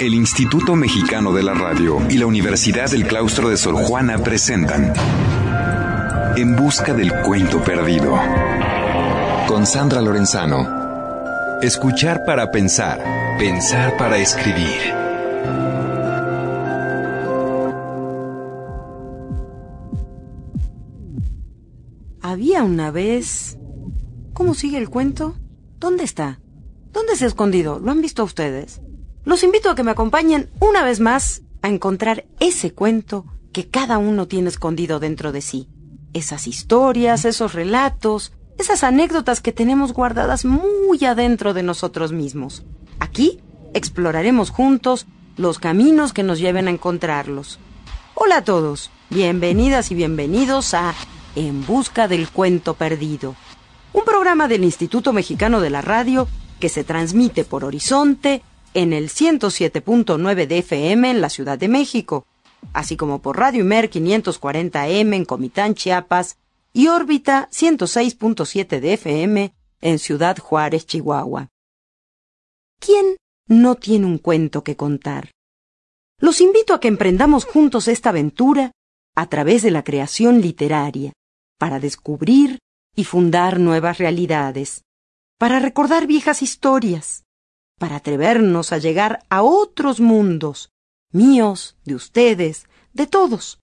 El Instituto Mexicano de la Radio y la Universidad del Claustro de Sor Juana presentan En Busca del Cuento Perdido. Con Sandra Lorenzano. Escuchar para pensar, pensar para escribir. Había una vez... ¿Cómo sigue el cuento? ¿Dónde está? ¿Dónde se ha escondido? ¿Lo han visto ustedes? Los invito a que me acompañen una vez más a encontrar ese cuento que cada uno tiene escondido dentro de sí. Esas historias, esos relatos, esas anécdotas que tenemos guardadas muy adentro de nosotros mismos. Aquí exploraremos juntos los caminos que nos lleven a encontrarlos. Hola a todos, bienvenidas y bienvenidos a En Busca del Cuento Perdido, un programa del Instituto Mexicano de la Radio que se transmite por Horizonte en el 107.9 de FM en la Ciudad de México, así como por Radio Imer 540M en Comitán, Chiapas, y órbita 106.7 de FM en Ciudad Juárez, Chihuahua. ¿Quién no tiene un cuento que contar? Los invito a que emprendamos juntos esta aventura a través de la creación literaria, para descubrir y fundar nuevas realidades, para recordar viejas historias, para atrevernos a llegar a otros mundos, míos, de ustedes, de todos,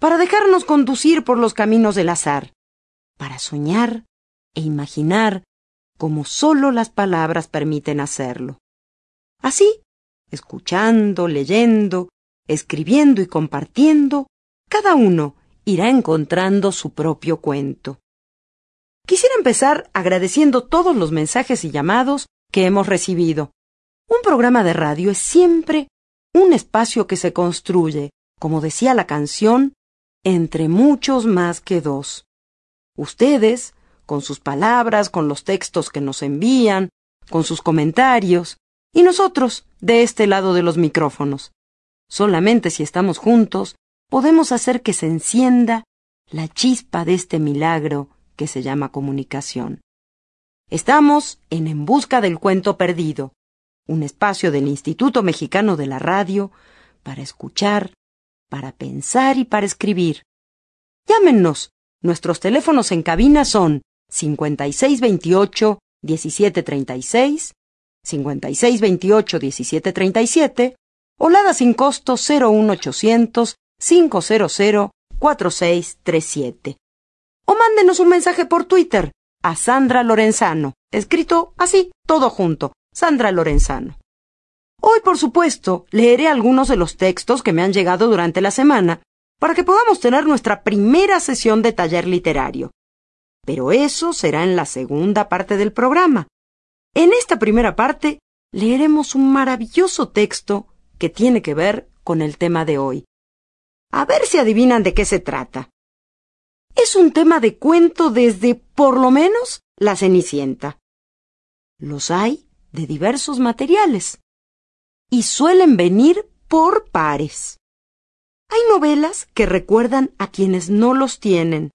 para dejarnos conducir por los caminos del azar, para soñar e imaginar como sólo las palabras permiten hacerlo. Así, escuchando, leyendo, escribiendo y compartiendo, cada uno irá encontrando su propio cuento. Quisiera empezar agradeciendo todos los mensajes y llamados que hemos recibido. Un programa de radio es siempre un espacio que se construye, como decía la canción, entre muchos más que dos. Ustedes, con sus palabras, con los textos que nos envían, con sus comentarios, y nosotros, de este lado de los micrófonos. Solamente si estamos juntos, podemos hacer que se encienda la chispa de este milagro que se llama comunicación. Estamos en En Busca del Cuento Perdido, un espacio del Instituto Mexicano de la Radio para escuchar, para pensar y para escribir. Llámenos. Nuestros teléfonos en cabina son 5628-1736, 5628-1737 o Lada sin costo 01800 500 4637. O mándenos un mensaje por Twitter a Sandra Lorenzano, escrito así, todo junto, Sandra Lorenzano. Hoy, por supuesto, leeré algunos de los textos que me han llegado durante la semana para que podamos tener nuestra primera sesión de taller literario. Pero eso será en la segunda parte del programa. En esta primera parte leeremos un maravilloso texto que tiene que ver con el tema de hoy. A ver si adivinan de qué se trata. Es un tema de cuento desde, por lo menos, la Cenicienta. Los hay de diversos materiales y suelen venir por pares. Hay novelas que recuerdan a quienes no los tienen,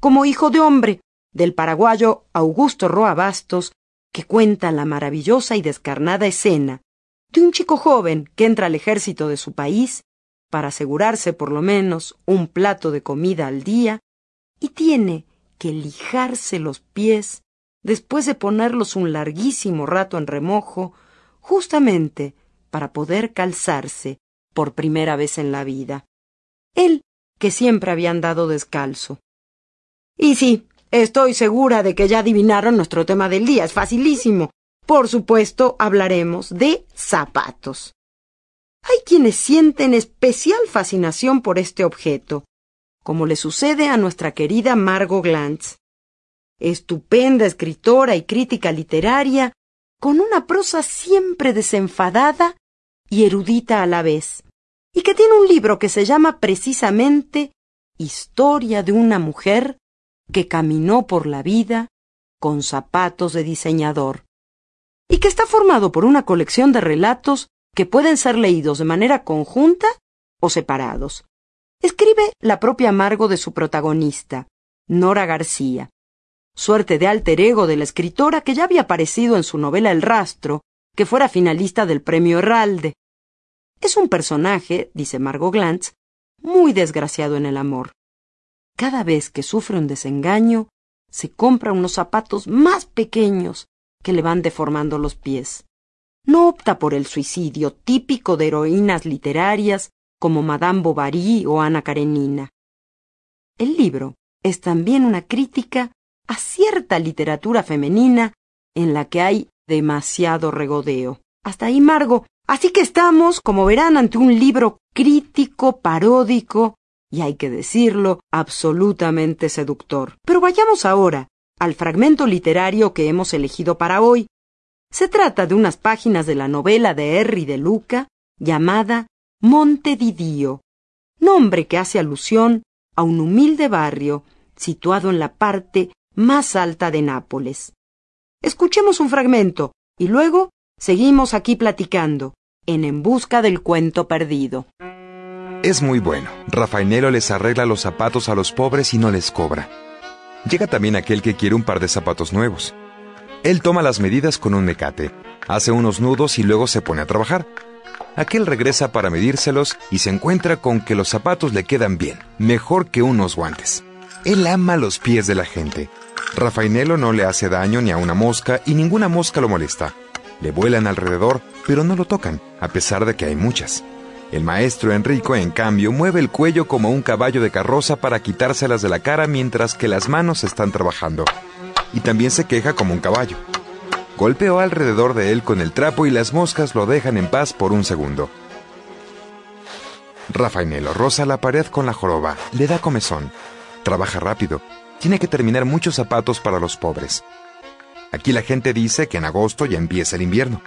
como Hijo de Hombre, del paraguayo Augusto Roa Bastos, que cuenta la maravillosa y descarnada escena de un chico joven que entra al ejército de su país para asegurarse por lo menos un plato de comida al día y tiene que lijarse los pies después de ponerlos un larguísimo rato en remojo, justamente para poder calzarse por primera vez en la vida. Él, que siempre había andado descalzo. Y sí, estoy segura de que ya adivinaron nuestro tema del día, es facilísimo. Por supuesto, hablaremos de zapatos. Hay quienes sienten especial fascinación por este objeto, como le sucede a nuestra querida Margot Glantz. Estupenda escritora y crítica literaria, con una prosa siempre desenfadada y erudita a la vez, y que tiene un libro que se llama precisamente Historia de una mujer que caminó por la vida con zapatos de diseñador, y que está formado por una colección de relatos que pueden ser leídos de manera conjunta o separados escribe la propia amargo de su protagonista, Nora García, suerte de alter ego de la escritora que ya había aparecido en su novela El rastro, que fuera finalista del premio Herralde, Es un personaje, dice Margot Glantz, muy desgraciado en el amor. Cada vez que sufre un desengaño, se compra unos zapatos más pequeños que le van deformando los pies. No opta por el suicidio típico de heroínas literarias como Madame Bovary o Ana Karenina. El libro es también una crítica a cierta literatura femenina en la que hay demasiado regodeo. Hasta ahí, Margo. Así que estamos, como verán, ante un libro crítico, paródico, y hay que decirlo, absolutamente seductor. Pero vayamos ahora al fragmento literario que hemos elegido para hoy. Se trata de unas páginas de la novela de Henry de Luca llamada Monte di Dio, nombre que hace alusión a un humilde barrio situado en la parte más alta de Nápoles. Escuchemos un fragmento y luego seguimos aquí platicando en En Busca del Cuento Perdido. Es muy bueno. Rafainelo les arregla los zapatos a los pobres y no les cobra. Llega también aquel que quiere un par de zapatos nuevos. Él toma las medidas con un mecate, hace unos nudos y luego se pone a trabajar. Aquel regresa para medírselos y se encuentra con que los zapatos le quedan bien, mejor que unos guantes. Él ama los pies de la gente. Rafainelo no le hace daño ni a una mosca y ninguna mosca lo molesta. Le vuelan alrededor, pero no lo tocan, a pesar de que hay muchas. El maestro Enrico, en cambio, mueve el cuello como un caballo de carroza para quitárselas de la cara mientras que las manos están trabajando. Y también se queja como un caballo. Golpeó alrededor de él con el trapo y las moscas lo dejan en paz por un segundo. Rafainelo roza la pared con la joroba, le da comezón, Trabaja rápido. Tiene que terminar muchos zapatos para los pobres. Aquí la gente dice que en agosto ya empieza el invierno.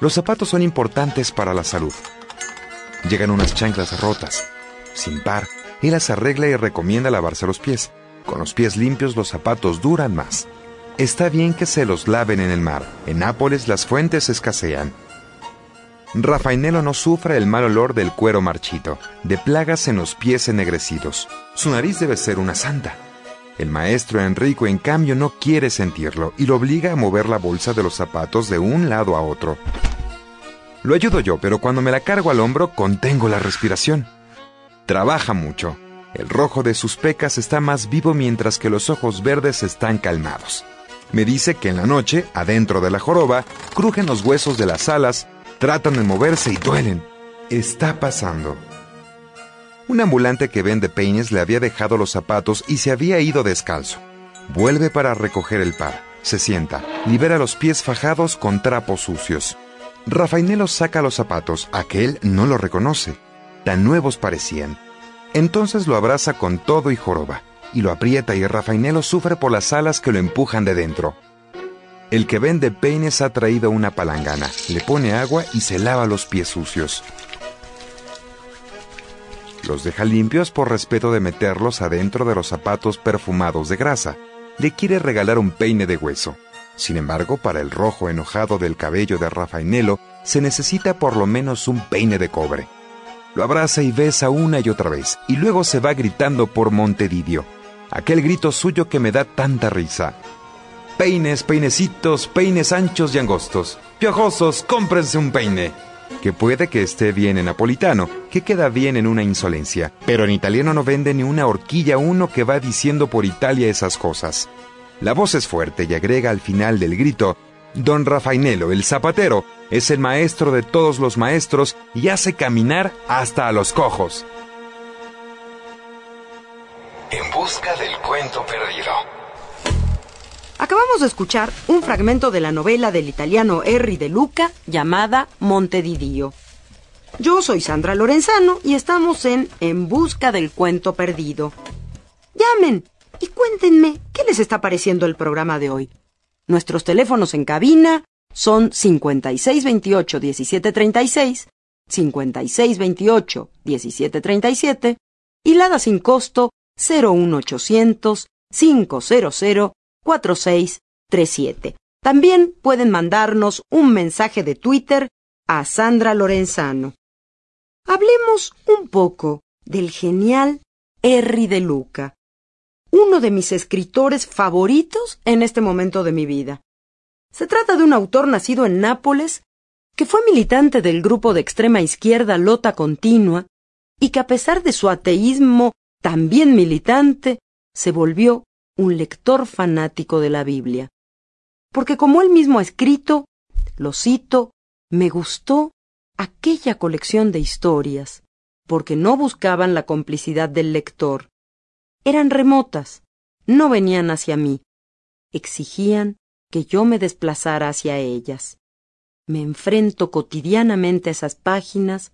Los zapatos son importantes para la salud. Llegan unas chanclas rotas. Sin par, él las arregla y recomienda lavarse los pies. Con los pies limpios los zapatos duran más. Está bien que se los laven en el mar. En Nápoles las fuentes escasean. Rafainelo no sufre el mal olor del cuero marchito, de plagas en los pies ennegrecidos. Su nariz debe ser una santa. El maestro Enrico, en cambio, no quiere sentirlo y lo obliga a mover la bolsa de los zapatos de un lado a otro. Lo ayudo yo, pero cuando me la cargo al hombro, contengo la respiración. Trabaja mucho. El rojo de sus pecas está más vivo mientras que los ojos verdes están calmados. Me dice que en la noche, adentro de la joroba, crujen los huesos de las alas Tratan de moverse y duelen. Está pasando. Un ambulante que vende peines le había dejado los zapatos y se había ido descalzo. Vuelve para recoger el par. Se sienta, libera los pies fajados con trapos sucios. Rafainelo saca los zapatos, aquel no lo reconoce. Tan nuevos parecían. Entonces lo abraza con todo y joroba, y lo aprieta y Rafainelo sufre por las alas que lo empujan de dentro. El que vende peines ha traído una palangana, le pone agua y se lava los pies sucios. Los deja limpios por respeto de meterlos adentro de los zapatos perfumados de grasa. Le quiere regalar un peine de hueso. Sin embargo, para el rojo enojado del cabello de Rafainelo, se necesita por lo menos un peine de cobre. Lo abraza y besa una y otra vez, y luego se va gritando por Montedidio. Aquel grito suyo que me da tanta risa. Peines, peinecitos, peines anchos y angostos. Piojosos, cómprense un peine. Que puede que esté bien en napolitano, que queda bien en una insolencia, pero en italiano no vende ni una horquilla uno que va diciendo por Italia esas cosas. La voz es fuerte y agrega al final del grito, Don Rafainelo, el zapatero, es el maestro de todos los maestros y hace caminar hasta a los cojos. En busca del cuento perdido. Acabamos de escuchar un fragmento de la novela del italiano Henry de Luca llamada Monte di Dio. Yo soy Sandra Lorenzano y estamos en En Busca del Cuento Perdido. Llamen y cuéntenme qué les está pareciendo el programa de hoy. Nuestros teléfonos en cabina son 5628-1736, 5628-1737 y Lada sin costo 01800 500 4637. También pueden mandarnos un mensaje de Twitter a Sandra Lorenzano. Hablemos un poco del genial Henry de Luca, uno de mis escritores favoritos en este momento de mi vida. Se trata de un autor nacido en Nápoles que fue militante del grupo de extrema izquierda Lota Continua y que a pesar de su ateísmo también militante, se volvió un lector fanático de la Biblia. Porque como él mismo ha escrito, lo cito, me gustó aquella colección de historias, porque no buscaban la complicidad del lector. Eran remotas, no venían hacia mí, exigían que yo me desplazara hacia ellas. Me enfrento cotidianamente a esas páginas,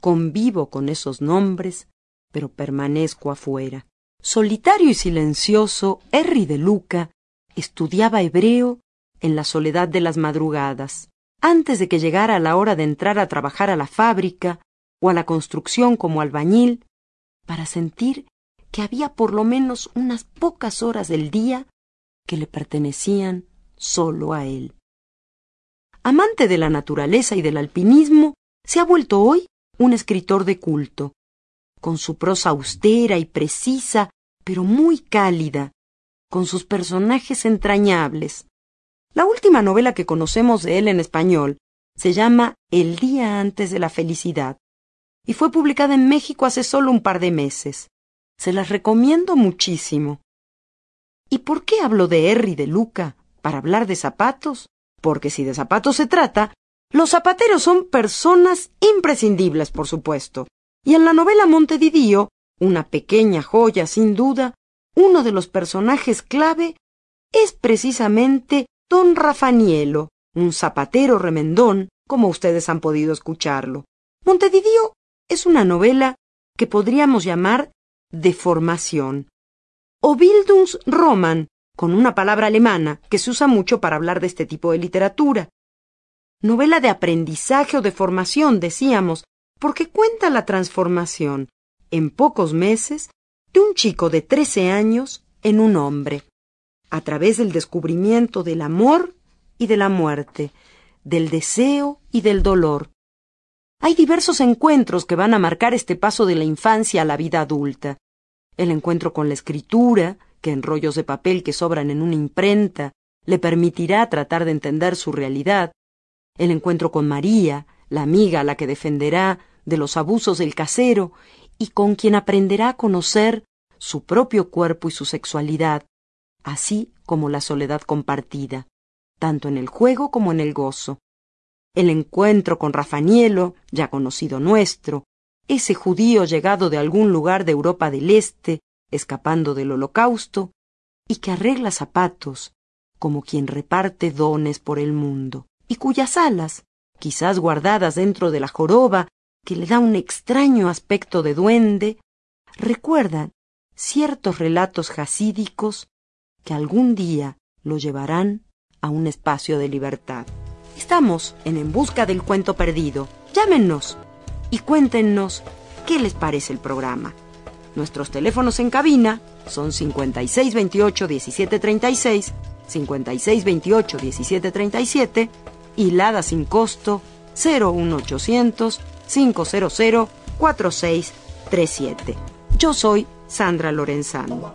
convivo con esos nombres, pero permanezco afuera. Solitario y silencioso, Henry de Luca estudiaba hebreo en la soledad de las madrugadas, antes de que llegara la hora de entrar a trabajar a la fábrica o a la construcción como albañil, para sentir que había por lo menos unas pocas horas del día que le pertenecían solo a él. Amante de la naturaleza y del alpinismo, se ha vuelto hoy un escritor de culto, con su prosa austera y precisa, pero muy cálida, con sus personajes entrañables. La última novela que conocemos de él en español se llama El día antes de la felicidad y fue publicada en México hace solo un par de meses. Se las recomiendo muchísimo. ¿Y por qué hablo de Henry de Luca? ¿Para hablar de zapatos? Porque si de zapatos se trata, los zapateros son personas imprescindibles, por supuesto. Y en la novela Montedidío, una pequeña joya sin duda, uno de los personajes clave es precisamente don Rafanielo, un zapatero remendón, como ustedes han podido escucharlo. Montedidío es una novela que podríamos llamar de formación, o Bildungsroman, con una palabra alemana que se usa mucho para hablar de este tipo de literatura. Novela de aprendizaje o de formación, decíamos, porque cuenta la transformación, en pocos meses, de un chico de trece años en un hombre, a través del descubrimiento del amor y de la muerte, del deseo y del dolor. Hay diversos encuentros que van a marcar este paso de la infancia a la vida adulta. El encuentro con la escritura, que en rollos de papel que sobran en una imprenta le permitirá tratar de entender su realidad. El encuentro con María, la amiga a la que defenderá de los abusos del casero y con quien aprenderá a conocer su propio cuerpo y su sexualidad, así como la soledad compartida, tanto en el juego como en el gozo. El encuentro con Rafanielo, ya conocido nuestro, ese judío llegado de algún lugar de Europa del Este, escapando del holocausto, y que arregla zapatos, como quien reparte dones por el mundo, y cuyas alas, quizás guardadas dentro de la joroba, que le da un extraño aspecto de duende, recuerdan ciertos relatos jasídicos que algún día lo llevarán a un espacio de libertad. Estamos en En Busca del Cuento Perdido. Llámenos y cuéntenos qué les parece el programa. Nuestros teléfonos en cabina son 5628-1736, 5628-1737 y Lada sin costo 01800 500 4637. Yo soy Sandra Lorenzano.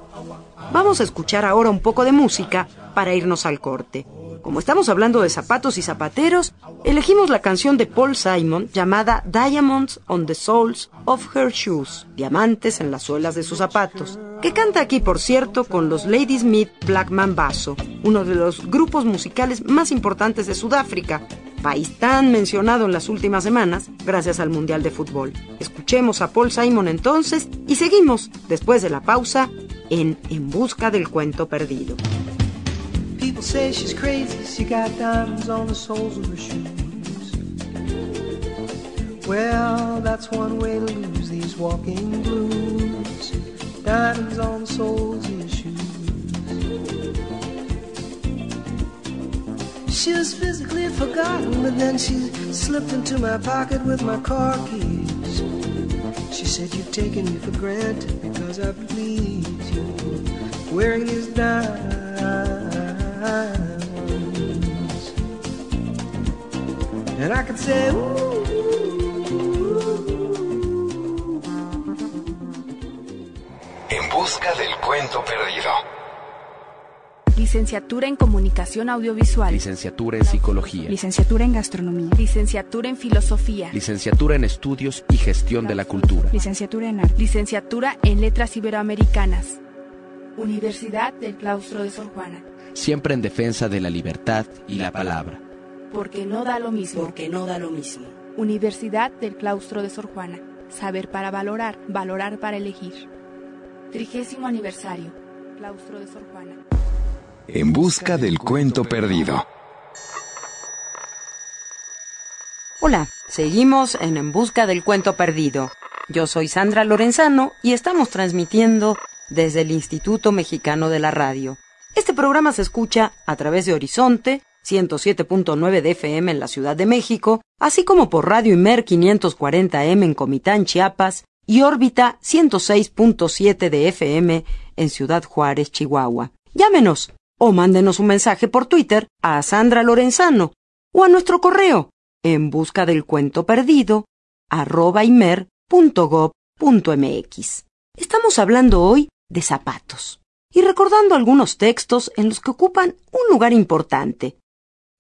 Vamos a escuchar ahora un poco de música para irnos al corte. Como estamos hablando de zapatos y zapateros, elegimos la canción de Paul Simon llamada Diamonds on the Soles of Her Shoes, diamantes en las suelas de sus zapatos, que canta aquí, por cierto, con los Ladysmith Black Mambazo, uno de los grupos musicales más importantes de Sudáfrica, país tan mencionado en las últimas semanas gracias al Mundial de Fútbol. Escuchemos a Paul Simon entonces y seguimos, después de la pausa, en En Busca del Cuento Perdido. People say she's crazy, she got on the of her shoes. Well, that's lose these walking blues. She was physically forgotten, but then she slipped into my pocket with my car keys. She said, You've taken me for granted because I please you. Wearing these diamonds. And I could say, Ooh. En busca del cuento perdido. Licenciatura en Comunicación Audiovisual. Licenciatura en Psicología. Licenciatura en Gastronomía. Licenciatura en Filosofía. Licenciatura en Estudios y Gestión de la Cultura. Licenciatura en Arte. Licenciatura en Letras Iberoamericanas. Universidad del Claustro de Sor Juana. Siempre en defensa de la libertad y la palabra. Porque no da lo mismo. Porque no da lo mismo. Universidad del Claustro de Sor Juana. Saber para valorar, valorar para elegir. Trigésimo aniversario. Claustro de Sor Juana. En busca del cuento perdido. Hola, seguimos en En Busca del Cuento Perdido. Yo soy Sandra Lorenzano y estamos transmitiendo desde el Instituto Mexicano de la Radio. Este programa se escucha a través de Horizonte 107.9 de FM en la Ciudad de México, así como por Radio Imer 540M en Comitán, Chiapas, y órbita 106.7 de FM en Ciudad Juárez, Chihuahua. Llámenos o mándenos un mensaje por Twitter a Sandra Lorenzano o a nuestro correo en busca del cuento perdido arroba. Estamos hablando hoy de zapatos y recordando algunos textos en los que ocupan un lugar importante,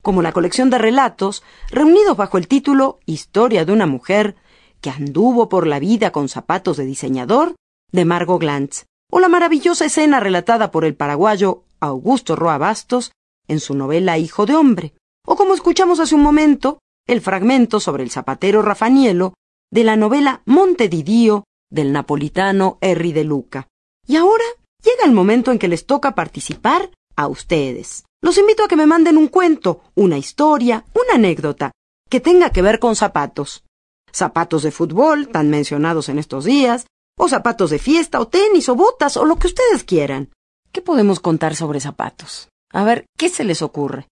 como la colección de relatos reunidos bajo el título Historia de una mujer que anduvo por la vida con zapatos de diseñador de Margot Glantz, o la maravillosa escena relatada por el paraguayo Augusto Roa Bastos en su novela Hijo de Hombre, o como escuchamos hace un momento, el fragmento sobre el zapatero Rafanielo de la novela Monte di Dio del napolitano Henry de Luca. Y ahora llega el momento en que les toca participar a ustedes. Los invito a que me manden un cuento, una historia, una anécdota que tenga que ver con zapatos. Zapatos de fútbol, tan mencionados en estos días, o zapatos de fiesta, o tenis, o botas, o lo que ustedes quieran. ¿Qué podemos contar sobre zapatos? A ver, ¿qué se les ocurre?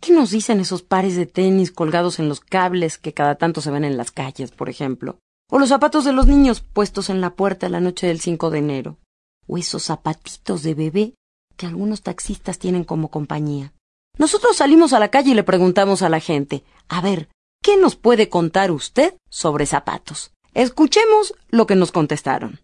¿Qué nos dicen esos pares de tenis colgados en los cables que cada tanto se ven en las calles, por ejemplo? O los zapatos de los niños puestos en la puerta la noche del 5 de enero. O esos zapatitos de bebé que algunos taxistas tienen como compañía. Nosotros salimos a la calle y le preguntamos a la gente, a ver, ¿qué nos puede contar usted sobre zapatos? Escuchemos lo que nos contestaron.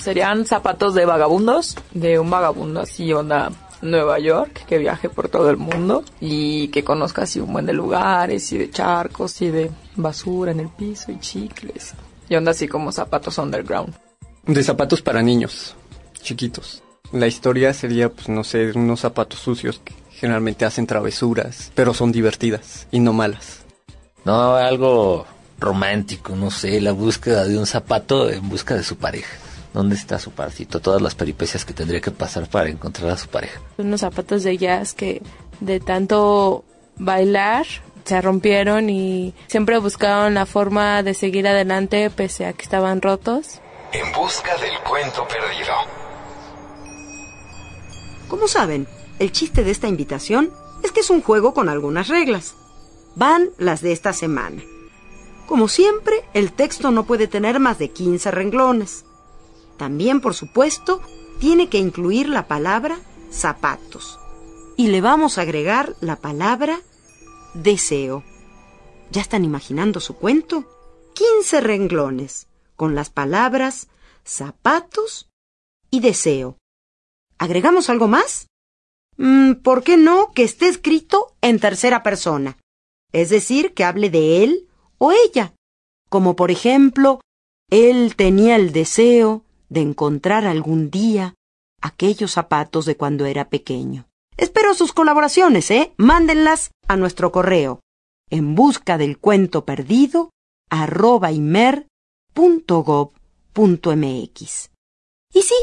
Serían zapatos de vagabundos, de un vagabundo así onda Nueva York, que viaje por todo el mundo y que conozca así un buen de lugares y de charcos y de basura en el piso y chicles. Y onda así como zapatos underground. De zapatos para niños, chiquitos. La historia sería, pues no sé, unos zapatos sucios que generalmente hacen travesuras, pero son divertidas y no malas. No, algo romántico, no sé, la búsqueda de un zapato en busca de su pareja. ¿Dónde está su parcito? Todas las peripecias que tendría que pasar para encontrar a su pareja. Unos zapatos de jazz que de tanto bailar se rompieron y siempre buscaban la forma de seguir adelante pese a que estaban rotos. En busca del cuento perdido. Como saben, el chiste de esta invitación es que es un juego con algunas reglas. Van las de esta semana. Como siempre, el texto no puede tener más de 15 renglones. También, por supuesto, tiene que incluir la palabra zapatos. Y le vamos a agregar la palabra deseo. ¿Ya están imaginando su cuento? 15 renglones, con las palabras zapatos y deseo. ¿Agregamos algo más? Mm, ¿Por qué no que esté escrito en tercera persona? Es decir, que hable de él o ella. Como por ejemplo, él tenía el deseo de encontrar algún día aquellos zapatos de cuando era pequeño. Espero sus colaboraciones, ¿eh? Mándenlas a nuestro correo en busca del cuento perdido arroba imer.gov.mx. Y sí,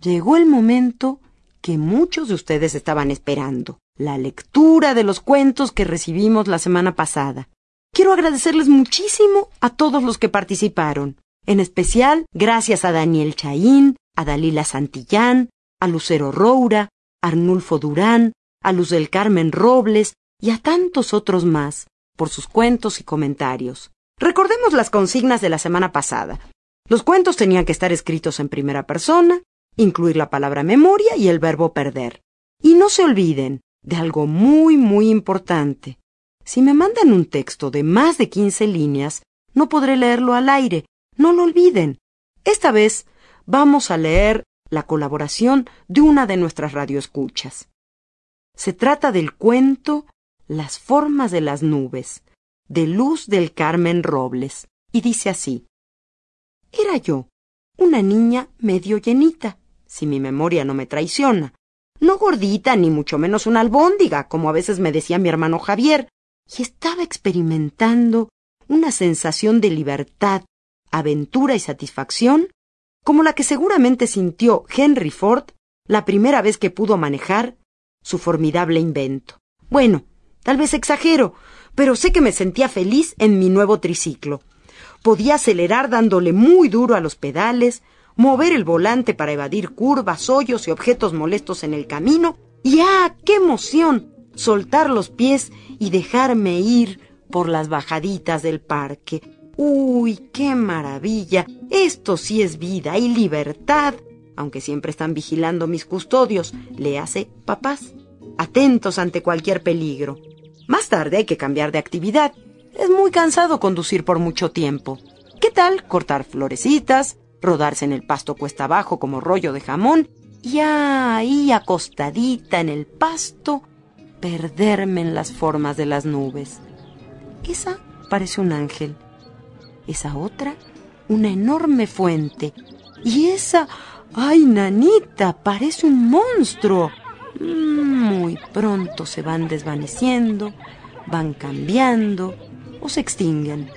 llegó el momento que muchos de ustedes estaban esperando, la lectura de los cuentos que recibimos la semana pasada. Quiero agradecerles muchísimo a todos los que participaron, en especial gracias a Daniel Chaín, a Dalila Santillán, a Lucero Roura, a Arnulfo Durán, a Luz del Carmen Robles y a tantos otros más por sus cuentos y comentarios. Recordemos las consignas de la semana pasada. Los cuentos tenían que estar escritos en primera persona, incluir la palabra memoria y el verbo perder. Y no se olviden de algo muy, muy importante. Si me mandan un texto de más de 15 líneas, no podré leerlo al aire. No lo olviden. Esta vez vamos a leer la colaboración de una de nuestras radioescuchas. Se trata del cuento Las formas de las nubes, de Luz del Carmen Robles, y dice así. Era yo, una niña medio llenita, si mi memoria no me traiciona. No gordita, ni mucho menos una albóndiga, como a veces me decía mi hermano Javier, y estaba experimentando una sensación de libertad, aventura y satisfacción, como la que seguramente sintió Henry Ford la primera vez que pudo manejar su formidable invento. Bueno, tal vez exagero, pero sé que me sentía feliz en mi nuevo triciclo. Podía acelerar dándole muy duro a los pedales, mover el volante para evadir curvas, hoyos y objetos molestos en el camino, y ¡ah, qué emoción! soltar los pies y dejarme ir por las bajaditas del parque. ¡Uy, qué maravilla! Esto sí es vida y libertad, aunque siempre están vigilando mis custodios, le hace papás, atentos ante cualquier peligro. Más tarde hay que cambiar de actividad. Es muy cansado conducir por mucho tiempo. ¿Qué tal cortar florecitas, rodarse en el pasto cuesta abajo como rollo de jamón y ahí acostadita en el pasto, perderme en las formas de las nubes? Esa parece un ángel esa otra una enorme fuente. Y esa... ¡Ay, nanita! Parece un monstruo. Muy pronto se van desvaneciendo, van cambiando o se extinguen.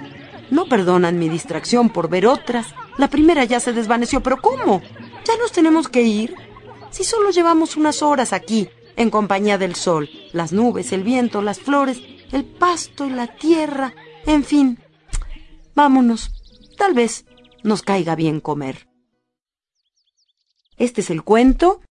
No perdonan mi distracción por ver otras. La primera ya se desvaneció, pero ¿cómo? ¿Ya nos tenemos que ir? Si solo llevamos unas horas aquí, en compañía del sol, las nubes, el viento, las flores, el pasto y la tierra, en fin, Vámonos. Tal vez nos caiga bien comer. Este es el cuento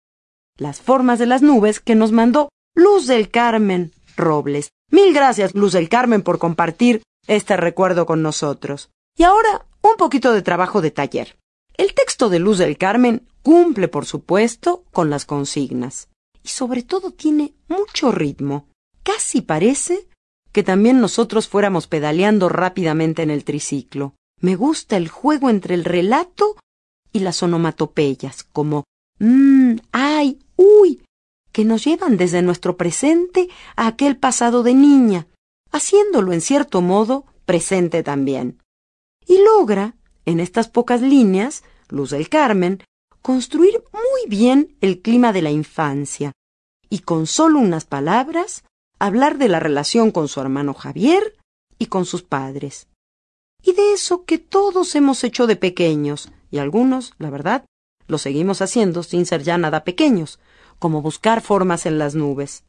Las formas de las nubes que nos mandó Luz del Carmen Robles. Mil gracias, Luz del Carmen, por compartir este recuerdo con nosotros. Y ahora, un poquito de trabajo de taller. El texto de Luz del Carmen cumple, por supuesto, con las consignas. Y sobre todo tiene mucho ritmo. Casi parece que también nosotros fuéramos pedaleando rápidamente en el triciclo. Me gusta el juego entre el relato y las onomatopeyas, como mmm, ay, uy, que nos llevan desde nuestro presente a aquel pasado de niña, haciéndolo en cierto modo presente también. Y logra, en estas pocas líneas, Luz del Carmen, construir muy bien el clima de la infancia, y con solo unas palabras hablar de la relación con su hermano Javier y con sus padres. Y de eso que todos hemos hecho de pequeños, y algunos, la verdad, lo seguimos haciendo sin ser ya nada pequeños, como buscar formas en las nubes.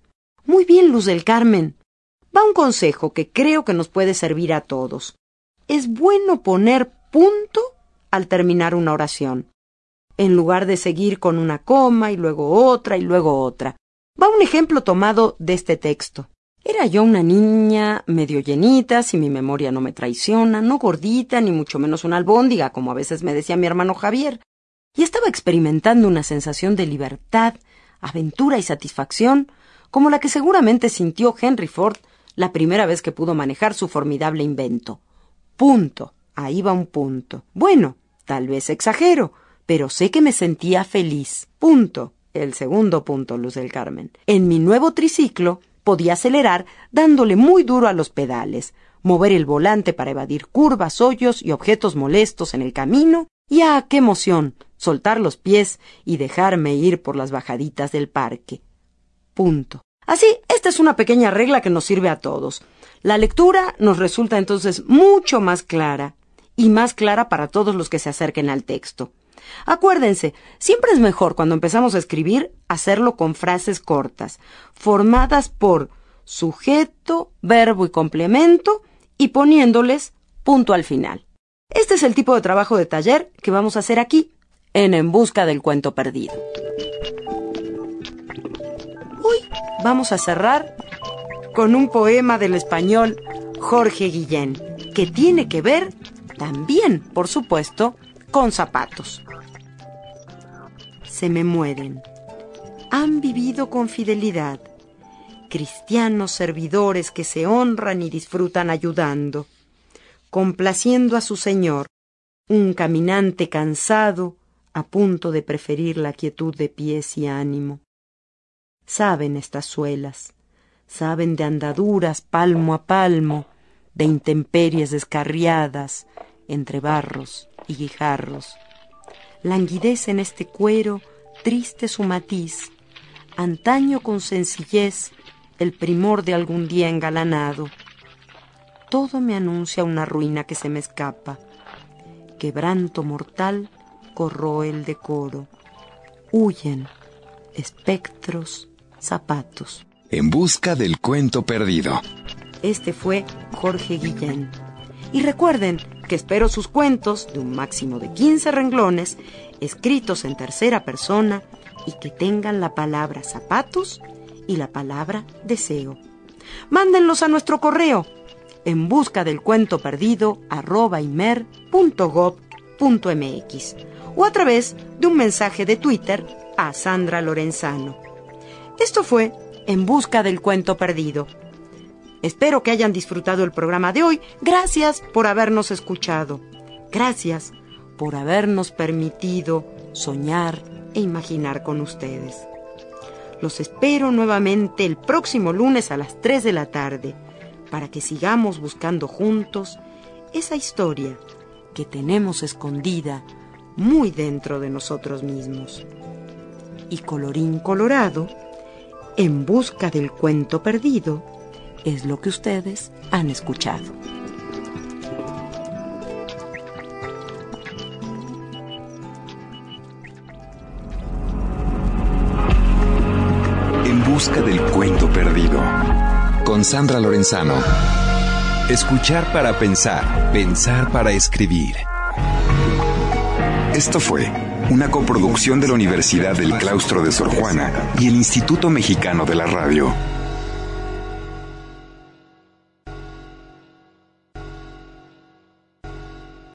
Muy bien, Luz del Carmen. Va un consejo que creo que nos puede servir a todos. Es bueno poner punto al terminar una oración, en lugar de seguir con una coma y luego otra y luego otra. Va un ejemplo tomado de este texto. Era yo una niña medio llenita, si mi memoria no me traiciona, no gordita, ni mucho menos una albóndiga, como a veces me decía mi hermano Javier, y estaba experimentando una sensación de libertad, aventura y satisfacción, como la que seguramente sintió Henry Ford la primera vez que pudo manejar su formidable invento. Punto. Ahí va un punto. Bueno, tal vez exagero, pero sé que me sentía feliz. Punto el segundo punto, Luz del Carmen. En mi nuevo triciclo podía acelerar dándole muy duro a los pedales, mover el volante para evadir curvas, hoyos y objetos molestos en el camino, y ¡ah, qué emoción! soltar los pies y dejarme ir por las bajaditas del parque. Punto. Así, esta es una pequeña regla que nos sirve a todos. La lectura nos resulta entonces mucho más clara, y más clara para todos los que se acerquen al texto. Acuérdense, siempre es mejor cuando empezamos a escribir hacerlo con frases cortas, formadas por sujeto, verbo y complemento y poniéndoles punto al final. Este es el tipo de trabajo de taller que vamos a hacer aquí, en En Busca del Cuento Perdido. Hoy vamos a cerrar con un poema del español Jorge Guillén, que tiene que ver también, por supuesto, con zapatos se me mueren. Han vivido con fidelidad, cristianos servidores que se honran y disfrutan ayudando, complaciendo a su Señor, un caminante cansado, a punto de preferir la quietud de pies y ánimo. Saben estas suelas, saben de andaduras palmo a palmo, de intemperies descarriadas entre barros y guijarros. Languidece en este cuero triste su matiz, antaño con sencillez el primor de algún día engalanado. Todo me anuncia una ruina que se me escapa. Quebranto mortal corroe el decoro. Huyen espectros, zapatos. En busca del cuento perdido. Este fue Jorge Guillén. Y recuerden que espero sus cuentos de un máximo de 15 renglones, escritos en tercera persona y que tengan la palabra zapatos y la palabra deseo. Mándenlos a nuestro correo en busca del cuento perdido arroba o a través de un mensaje de Twitter a Sandra Lorenzano. Esto fue En busca del cuento perdido. Espero que hayan disfrutado el programa de hoy. Gracias por habernos escuchado. Gracias por habernos permitido soñar e imaginar con ustedes. Los espero nuevamente el próximo lunes a las 3 de la tarde para que sigamos buscando juntos esa historia que tenemos escondida muy dentro de nosotros mismos. Y colorín colorado, en busca del cuento perdido, es lo que ustedes han escuchado. En busca del cuento perdido. Con Sandra Lorenzano. Escuchar para pensar, pensar para escribir. Esto fue una coproducción de la Universidad del Claustro de Sor Juana y el Instituto Mexicano de la Radio.